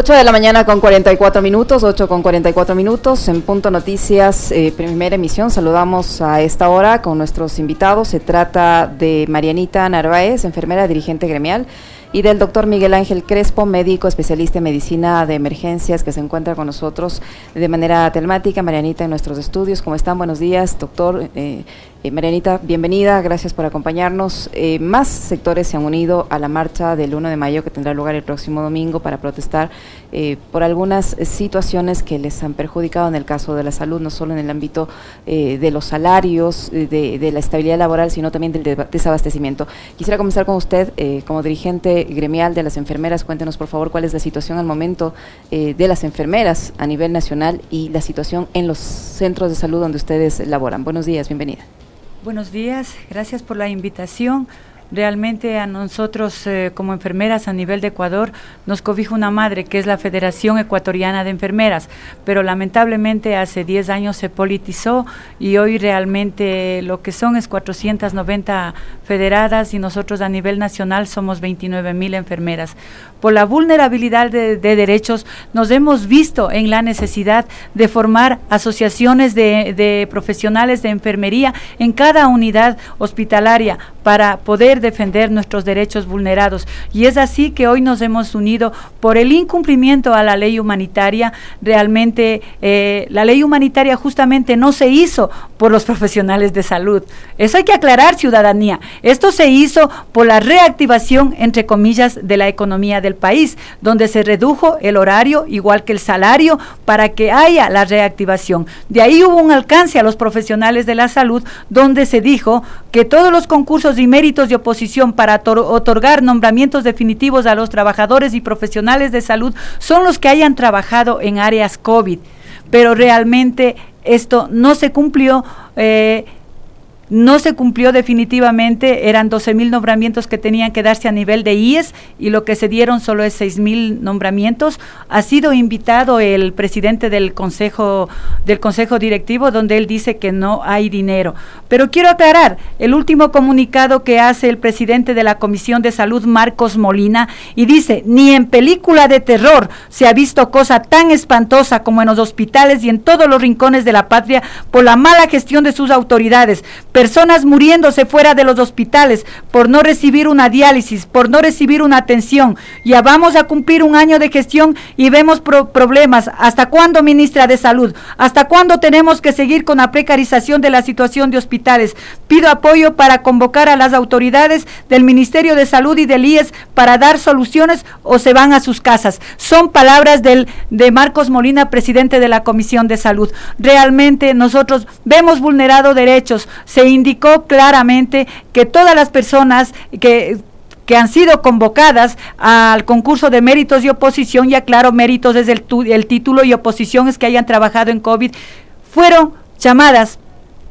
8 de la mañana con 44 minutos, 8 con 44 minutos, en Punto Noticias, eh, primera emisión. Saludamos a esta hora con nuestros invitados. Se trata de Marianita Narváez, enfermera dirigente gremial, y del doctor Miguel Ángel Crespo, médico especialista en medicina de emergencias, que se encuentra con nosotros de manera telemática. Marianita, en nuestros estudios. ¿Cómo están? Buenos días, doctor. Eh, eh, Marianita, bienvenida, gracias por acompañarnos. Eh, más sectores se han unido a la marcha del 1 de mayo que tendrá lugar el próximo domingo para protestar eh, por algunas situaciones que les han perjudicado en el caso de la salud, no solo en el ámbito de los salarios, de, la estabilidad laboral, sino también del desabastecimiento. Quisiera comenzar con usted como dirigente gremial de las enfermeras. Cuéntenos, por favor, cuál es la situación al momento de las enfermeras a nivel nacional y la situación en los centros de salud donde ustedes laboran. Buenos días, bienvenida. Buenos días, gracias por la invitación. Realmente a nosotros eh, como enfermeras a nivel de Ecuador nos cobija una madre que es la Federación Ecuatoriana de Enfermeras, pero lamentablemente hace 10 años se politizó y hoy realmente lo que son es 490 federadas y nosotros a nivel nacional somos 29 mil enfermeras. Por la vulnerabilidad de, derechos, nos hemos visto en la necesidad de formar asociaciones de, profesionales de enfermería en cada unidad hospitalaria para poder defender nuestros derechos vulnerados. Y es así que hoy nos hemos unido por el incumplimiento a la ley humanitaria. Realmente eh, la ley humanitaria justamente no se hizo por los profesionales de salud. Eso hay que aclarar, ciudadanía. Esto se hizo por la reactivación, entre comillas, de la economía del país, donde se redujo el horario, igual que el salario, para que haya la reactivación. De ahí hubo un alcance a los profesionales de la salud, donde se dijo que todos los concursos y méritos de oposición para otorgar nombramientos definitivos a los trabajadores y profesionales de salud son los que hayan trabajado en áreas COVID. Pero realmente esto no se cumplió. Eh, no se cumplió definitivamente, eran 12 mil nombramientos que tenían que darse a nivel de IES y lo que se dieron solo es 6 mil nombramientos. Ha sido invitado el presidente del consejo, del consejo directivo donde él dice que no hay dinero. Pero quiero aclarar, el último comunicado que hace el presidente de la Comisión de Salud, Marcos Molina, y dice, ni en película de terror se ha visto cosa tan espantosa como en los hospitales y en todos los rincones de la patria por la mala gestión de sus autoridades personas muriéndose fuera de los hospitales por no recibir una diálisis, por no recibir una atención. Ya vamos a cumplir un año de gestión y vemos problemas. ¿Hasta cuándo, ministra de Salud? ¿Hasta cuándo tenemos que seguir con la precarización de la situación de hospitales? Pido apoyo para convocar a las autoridades del Ministerio de Salud y del IES para dar soluciones o se van a sus casas. Son palabras del, de Marcos Molina, presidente de la Comisión de Salud. Realmente nosotros vemos vulnerado derechos, se indicó claramente que todas las personas que que han sido convocadas al concurso de méritos y oposición, y aclaro, méritos desde el, título y oposición es que hayan trabajado en COVID, fueron llamadas,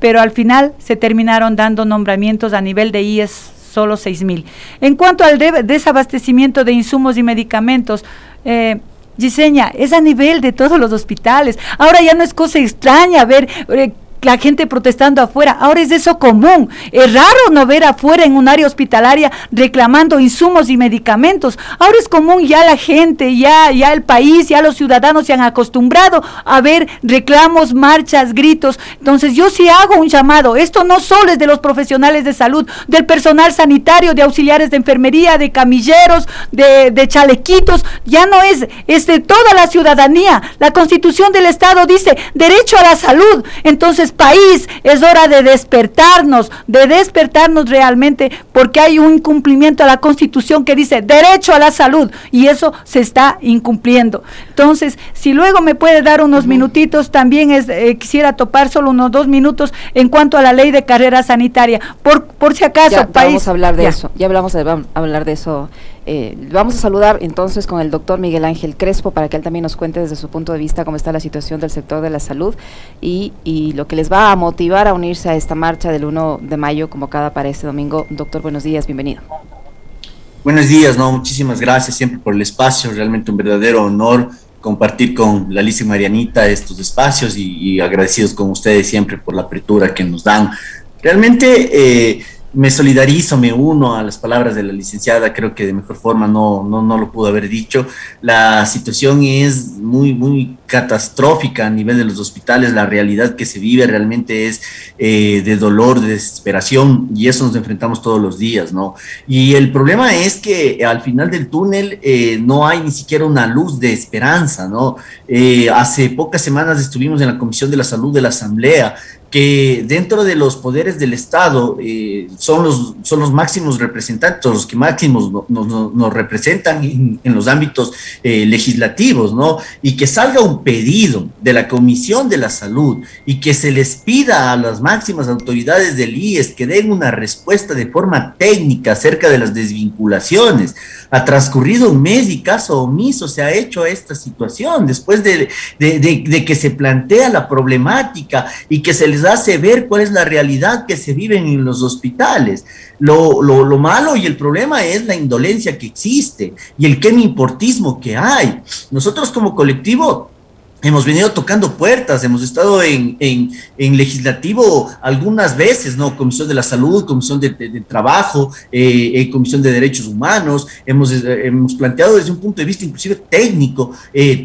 pero al final se terminaron dando nombramientos a nivel de IES solo seis mil. En cuanto al desabastecimiento de insumos y medicamentos, eh, Giseña, es a nivel de todos los hospitales. Ahora ya no es cosa extraña ver eh, la gente protestando afuera. Ahora es eso común. Es raro no ver afuera en un área hospitalaria reclamando insumos y medicamentos. Ahora es común ya la gente, ya, ya el país, ya los ciudadanos se han acostumbrado a ver reclamos, marchas, gritos. Entonces yo sí hago un llamado. Esto no solo es de los profesionales de salud, del personal sanitario, de auxiliares de enfermería, de camilleros, de, de chalequitos. Ya no es, es de toda la ciudadanía. La constitución del Estado dice derecho a la salud. Entonces país, es hora de despertarnos, de despertarnos realmente, porque hay un incumplimiento a la Constitución que dice derecho a la salud y eso se está incumpliendo. Entonces, si luego me puede dar unos minutitos, también es, eh, quisiera topar solo unos dos minutos en cuanto a la ley de carrera sanitaria, por, por si acaso, país. Vamos a hablar de eso, ya hablamos de, vamos a hablar de eso eh, vamos a saludar entonces con el doctor Miguel Ángel Crespo para que él también nos cuente desde su punto de vista cómo está la situación del sector de la salud y, y lo que les va a motivar a unirse a esta marcha del 1 de mayo convocada para este domingo. Doctor, buenos días, bienvenido. Buenos días, no, muchísimas gracias siempre por el espacio, realmente un verdadero honor compartir con la y Marianita estos espacios y, agradecidos con ustedes siempre por la apertura que nos dan. Realmente eh, me solidarizo, me uno a las palabras de la licenciada, creo que de mejor forma no, no, no lo pudo haber dicho. La situación es muy, muy catastrófica a nivel de los hospitales, la realidad que se vive realmente es eh, de dolor, de desesperación, y eso nos enfrentamos todos los días, ¿no? Y el problema es que al final del túnel eh, no hay ni siquiera una luz de esperanza, ¿no? Eh, hace pocas semanas estuvimos en la Comisión de la Salud de la Asamblea, que dentro de los poderes del Estado eh, son, los, son los máximos representantes, los que máximos nos, representan en, los ámbitos eh, legislativos, ¿no? Y que salga un pedido de la Comisión de la Salud y que se les pida a las máximas autoridades del IES que den una respuesta de forma técnica acerca de las desvinculaciones. Ha transcurrido un mes y caso omiso se ha hecho esta situación después de, de, de que se plantea la problemática y que se les hace ver cuál es la realidad que se vive en los hospitales. Lo, lo, malo y el problema es la indolencia que existe y el importismo que hay. Nosotros como colectivo hemos venido tocando puertas, hemos estado en, en, legislativo algunas veces, ¿no? Comisión de la Salud, Comisión de, Trabajo, eh, eh, Comisión de Derechos Humanos, hemos, eh, hemos planteado desde un punto de vista inclusive técnico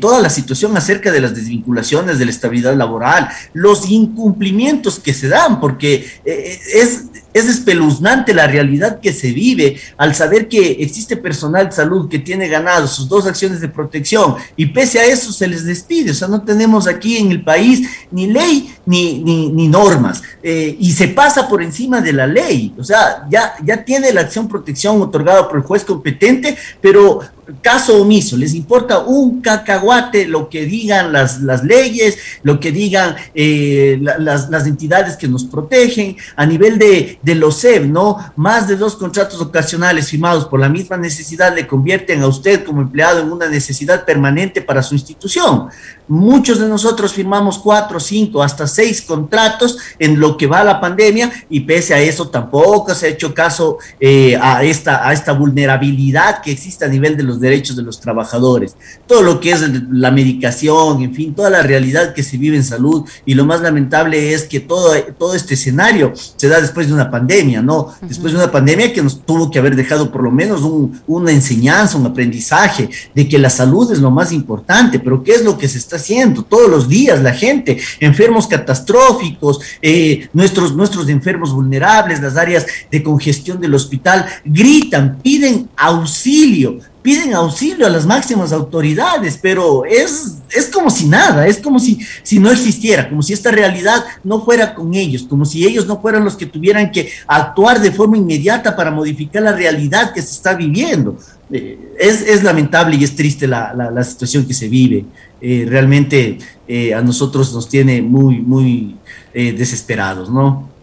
toda la situación acerca de las desvinculaciones, de la estabilidad laboral, los incumplimientos que se dan, porque es es espeluznante la realidad que se vive al saber que existe personal de salud que tiene ganado sus dos acciones de protección y pese a eso se les despide. O sea, no tenemos aquí en el país ni ley ni, ni, normas eh, y se pasa por encima de la ley. O sea, ya, ya tiene la acción protección otorgada por el juez competente, pero caso omiso, les importa un cacahuate lo que digan las, las leyes, lo que digan eh, las, las, entidades que nos protegen, a nivel de, de los SEB, ¿no? Más de dos contratos ocasionales firmados por la misma necesidad le convierten a usted como empleado en una necesidad permanente para su institución. Muchos de nosotros firmamos cuatro, cinco, hasta seis contratos en lo que va la pandemia y pese a eso tampoco se ha hecho caso eh, a, esta, a esta vulnerabilidad que existe a nivel de los derechos de los trabajadores. Todo lo que es la medicación, en fin, toda la realidad que se vive en salud y lo más lamentable es que todo, todo este escenario se da después de una pandemia, ¿no? Después de una pandemia que nos tuvo que haber dejado por lo menos una enseñanza, un aprendizaje de que la salud es lo más importante, pero ¿qué es lo que se está haciendo todos los días la gente, enfermos catastróficos, eh, nuestros, nuestros enfermos vulnerables, las áreas de congestión del hospital, gritan, piden auxilio, piden auxilio a las máximas autoridades, pero es, es como si nada, es como si, si no existiera, como si esta realidad no fuera con ellos, como si ellos no fueran los que tuvieran que actuar de forma inmediata para modificar la realidad que se está viviendo. Eh, es, es, lamentable y es triste la, la, situación que se vive. Eh, realmente eh, a nosotros nos tiene muy, muy desesperados, ¿no?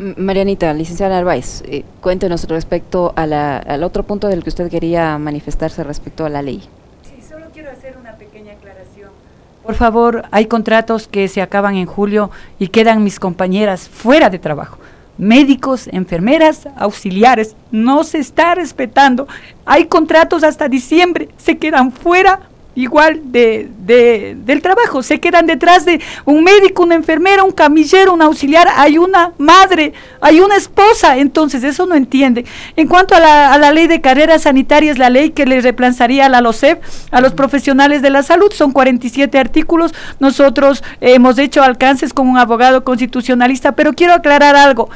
Marianita, licenciada Narváez, eh, cuéntenos respecto al otro punto del que usted quería manifestarse respecto a la ley. Sí, solo quiero hacer una pequeña aclaración. Por favor, hay contratos que se acaban en julio y quedan mis compañeras fuera de trabajo. Médicos, enfermeras, auxiliares, no se está respetando. Hay contratos hasta diciembre, se quedan fuera igual de, de, del trabajo. Se quedan detrás de un médico, una enfermera, un camillero, un auxiliar. Hay una madre, hay una esposa. Entonces, eso no entiende. En cuanto a la, a la ley de carreras sanitarias, la ley que le reemplazaría a la LOCEP, a los profesionales de la salud, son 47 artículos. Nosotros hemos hecho alcances con un abogado constitucionalista, pero quiero aclarar algo.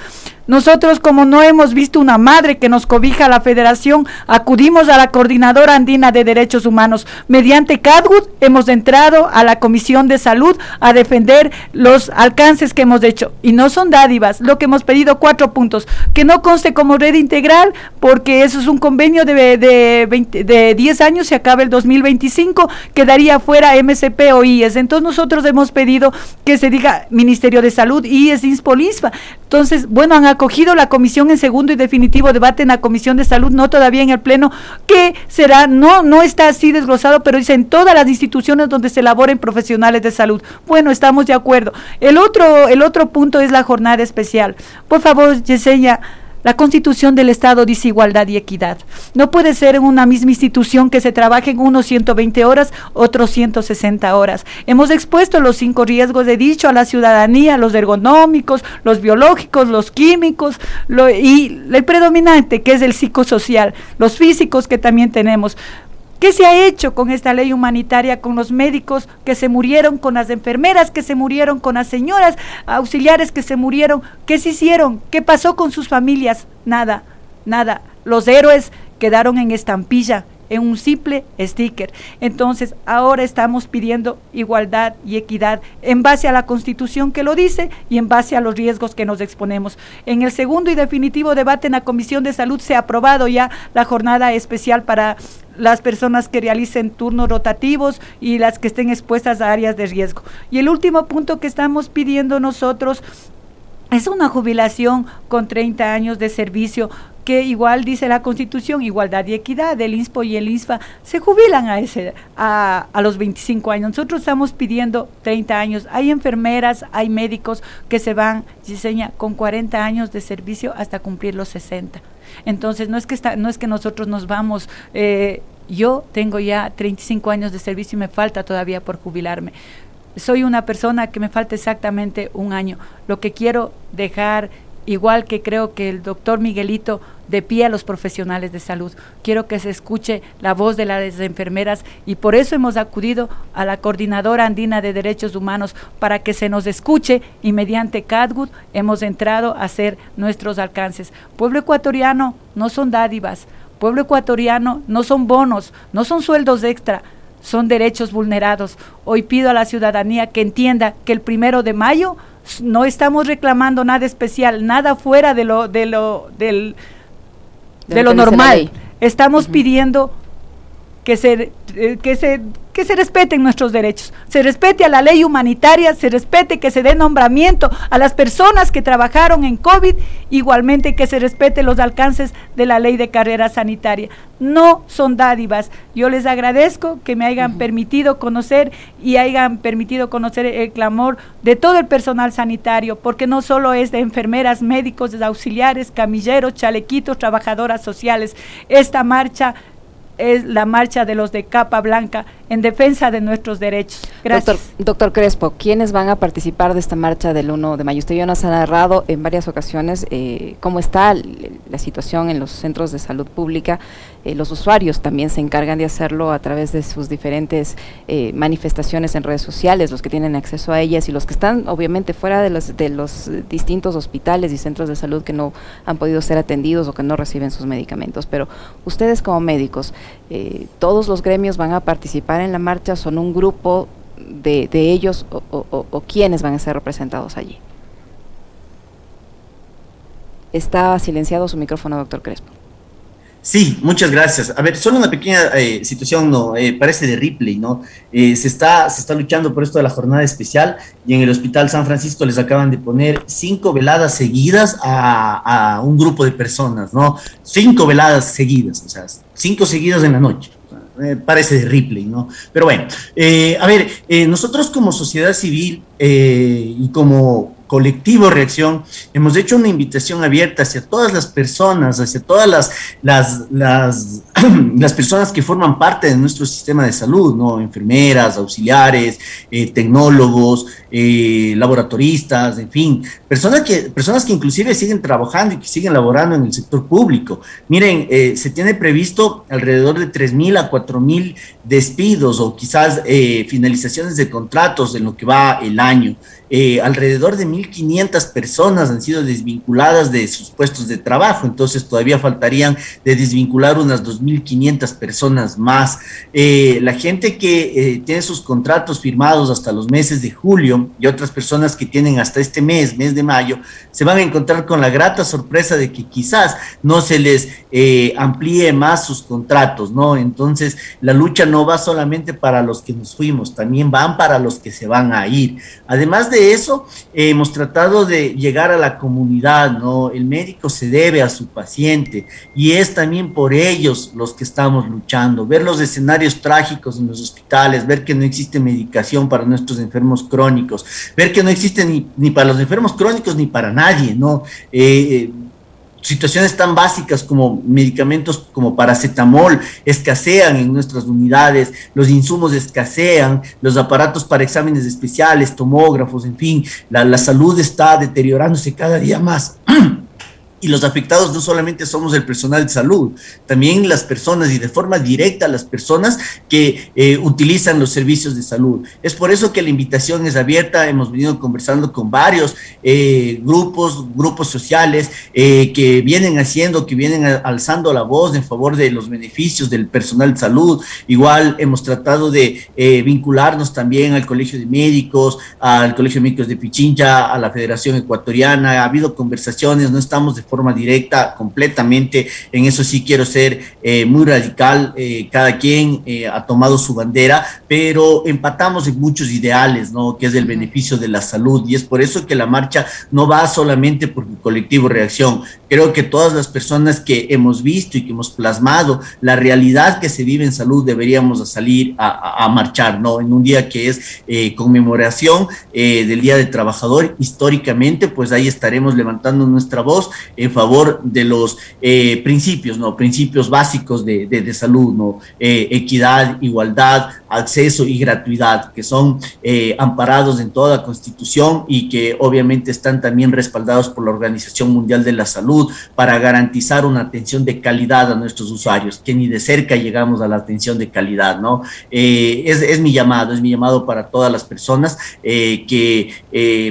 Nosotros, como no hemos visto una madre que nos cobija a la federación, acudimos a la Coordinadora Andina de Derechos Humanos. Mediante CADGUD hemos entrado a la Comisión de Salud a defender los alcances que hemos hecho. Y no son dádivas, lo que hemos pedido cuatro puntos. Que no conste como red integral, porque eso es un convenio de, de, de 10 años, se acaba el 2025, quedaría fuera MCP o IES. Entonces nosotros hemos pedido que se diga Ministerio de Salud, IES, INSPOLISFA. Entonces, bueno, han acogido la comisión en segundo y definitivo debate en la Comisión de Salud, no todavía en el Pleno, que será, no, no está así desglosado, pero dice en todas las instituciones donde se elaboren profesionales de salud. Bueno, estamos de acuerdo. El otro, el otro punto es la jornada especial. Por favor, Yesenia, La constitución del Estado dice igualdad y equidad. No puede ser en una misma institución que se trabajen unos 120 horas, otros 160 horas. Hemos expuesto los cinco riesgos de dicho a la ciudadanía, los ergonómicos, los biológicos, los químicos y el predominante que es el psicosocial, los físicos que también tenemos. ¿Qué se ha hecho con esta ley humanitaria, con los médicos que se murieron, con las enfermeras que se murieron, con las señoras auxiliares que se murieron? ¿Qué se hicieron? ¿Qué pasó con sus familias? Nada, nada. Los héroes quedaron en estampilla, en un simple sticker. Entonces, ahora estamos pidiendo igualdad y equidad en base a la Constitución que lo dice y en base a los riesgos que nos exponemos. En el segundo y definitivo debate en la Comisión de Salud se ha aprobado ya la jornada especial para las personas que realicen turnos rotativos y las que estén expuestas a áreas de riesgo. Y el último punto que estamos pidiendo nosotros es una jubilación con 30 años de servicio que igual dice la Constitución, igualdad y equidad, el INSPO y el INSFA se jubilan a, ese, a, a, los 25 años. Nosotros estamos pidiendo 30 años. Hay enfermeras, hay médicos que se van, diseña, con 40 años de servicio hasta cumplir los 60. Entonces, no es que, está, no es que nosotros nos vamos... Eh, yo tengo ya 35 años de servicio y me falta todavía por jubilarme. Soy una persona que me falta exactamente un año. Lo que quiero dejar igual que creo que el doctor Miguelito de pie a los profesionales de salud. Quiero que se escuche la voz de las enfermeras y por eso hemos acudido a la Coordinadora Andina de Derechos Humanos para que se nos escuche y mediante CADGUD hemos entrado a hacer nuestros alcances. Pueblo ecuatoriano no son dádivas, pueblo ecuatoriano no son bonos, no son sueldos extra, son derechos vulnerados. Hoy pido a la ciudadanía que entienda que el primero de mayo no estamos reclamando nada especial, nada fuera de lo, de lo, del, de, lo, normal. Estamos pidiendo que se, eh, que se que se respeten nuestros derechos, se respete a la ley humanitaria, se respete que se dé nombramiento a las personas que trabajaron en COVID, igualmente que se respete los alcances de la ley de carrera sanitaria. No son dádivas. Yo les agradezco que me hayan permitido conocer y hayan permitido conocer el clamor de todo el personal sanitario, porque no solo es de enfermeras, médicos, de auxiliares, camilleros, chalequitos, trabajadoras sociales. Esta marcha es la marcha de los de capa blanca en defensa de nuestros derechos. Gracias. Doctor, Crespo, ¿quiénes van a participar de esta marcha del 1 de mayo? Usted ya nos ha narrado en varias ocasiones eh, cómo está la situación en los centros de salud pública. Eh, los usuarios también se encargan de hacerlo a través de sus diferentes eh, manifestaciones en redes sociales, los que tienen acceso a ellas y los que están obviamente fuera de los, de los distintos hospitales y centros de salud que no han podido ser atendidos o que no reciben sus medicamentos. Pero ustedes como médicos, todos los gremios van a participar en la marcha son un grupo de, ellos o, o, quiénes van a ser representados allí. Está silenciado su micrófono, doctor Crespo. Sí, muchas gracias. A ver, solo una pequeña eh, situación, no, eh, parece de Ripley, ¿no? Eh, se, está, se está luchando por esto de la jornada especial y en el Hospital San Francisco les acaban de poner cinco veladas seguidas a, a un grupo de personas, ¿no? Cinco veladas seguidas, o sea, cinco seguidas en la noche. Eh, parece de Ripley, ¿no? Pero bueno, eh, a ver, eh, nosotros como sociedad civil y como colectivo Reacción, hemos hecho una invitación abierta hacia todas las personas, hacia todas las, las, las, las personas que forman parte de nuestro sistema de salud, ¿no? Enfermeras, auxiliares, tecnólogos, laboratoristas, en fin, personas que, personas que inclusive siguen trabajando y que siguen laborando en el sector público. Miren, se tiene previsto alrededor de 3.000 a 4.000 despidos o quizás eh, finalizaciones de contratos en lo que va el año. Eh, alrededor de 1.500 personas han sido desvinculadas de sus puestos de trabajo, entonces todavía faltarían de desvincular unas 2.500 personas más. Eh, la gente que tiene sus contratos firmados hasta los meses de julio y otras personas que tienen hasta este mes, mes de mayo, se van a encontrar con la grata sorpresa de que quizás no se les amplíe más sus contratos, ¿no? Entonces, la lucha no va solamente para los que nos fuimos, también van para los que se van a ir. Además de eso, hemos tratado de llegar a la comunidad, ¿no? El médico se debe a su paciente y es también por ellos los que estamos luchando. Ver los escenarios trágicos en los hospitales, ver que no existe medicación para nuestros enfermos crónicos, ver que no existe ni, ni para los enfermos crónicos ni para nadie, ¿no? Eh, situaciones tan básicas como medicamentos como paracetamol escasean en nuestras unidades, los insumos escasean, los aparatos para exámenes especiales, tomógrafos, en fin, la, la salud está deteriorándose cada día más. y los afectados no solamente somos el personal de salud, también las personas y de forma directa las personas que eh, utilizan los servicios de salud. Es por eso que la invitación es abierta, hemos venido conversando con varios eh, grupos, grupos sociales eh, que vienen haciendo, que vienen alzando la voz en favor de los beneficios del personal de salud. Igual hemos tratado de vincularnos también al Colegio de Médicos, al Colegio de Médicos de Pichincha, a la Federación Ecuatoriana, ha habido conversaciones, no estamos de forma directa, completamente. En eso sí quiero ser eh, muy radical. Eh, cada quien eh, ha tomado su bandera, pero empatamos en muchos ideales, ¿no? Que es el beneficio de la salud. Y es por eso que la marcha no va solamente por el colectivo reacción. Creo que todas las personas que hemos visto y que hemos plasmado la realidad que se vive en salud deberíamos salir a, marchar, ¿no? En un día que es conmemoración del Día del Trabajador, históricamente, pues ahí estaremos levantando nuestra voz en favor de los eh, principios, ¿no? Principios básicos de, de, salud, ¿no? Eh, equidad, igualdad, acceso y gratuidad, que son eh, amparados en toda la Constitución y que obviamente están también respaldados por la Organización Mundial de la Salud para garantizar una atención de calidad a nuestros usuarios, que ni de cerca llegamos a la atención de calidad, ¿no? es, es, mi llamado, es mi llamado para todas las personas que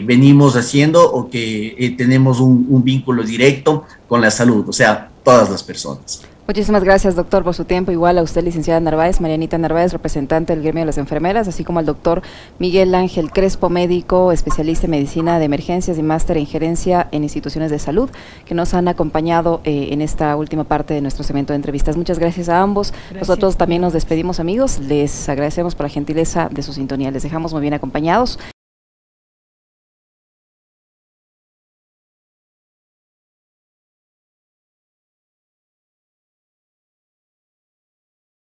venimos haciendo o que tenemos un vínculo directo con la salud, o sea, todas las personas. Muchísimas gracias, doctor, por su tiempo. Igual a usted, licenciada Narváez, Marianita Narváez, representante del gremio de las enfermeras, así como al doctor Miguel Ángel Crespo, médico, especialista en medicina de emergencias y máster en gerencia en instituciones de salud, que nos han acompañado eh, en esta última parte de nuestro segmento de entrevistas. Muchas gracias a ambos. Nosotros también nos despedimos, amigos. Les agradecemos por la gentileza de su sintonía. Les dejamos muy bien acompañados.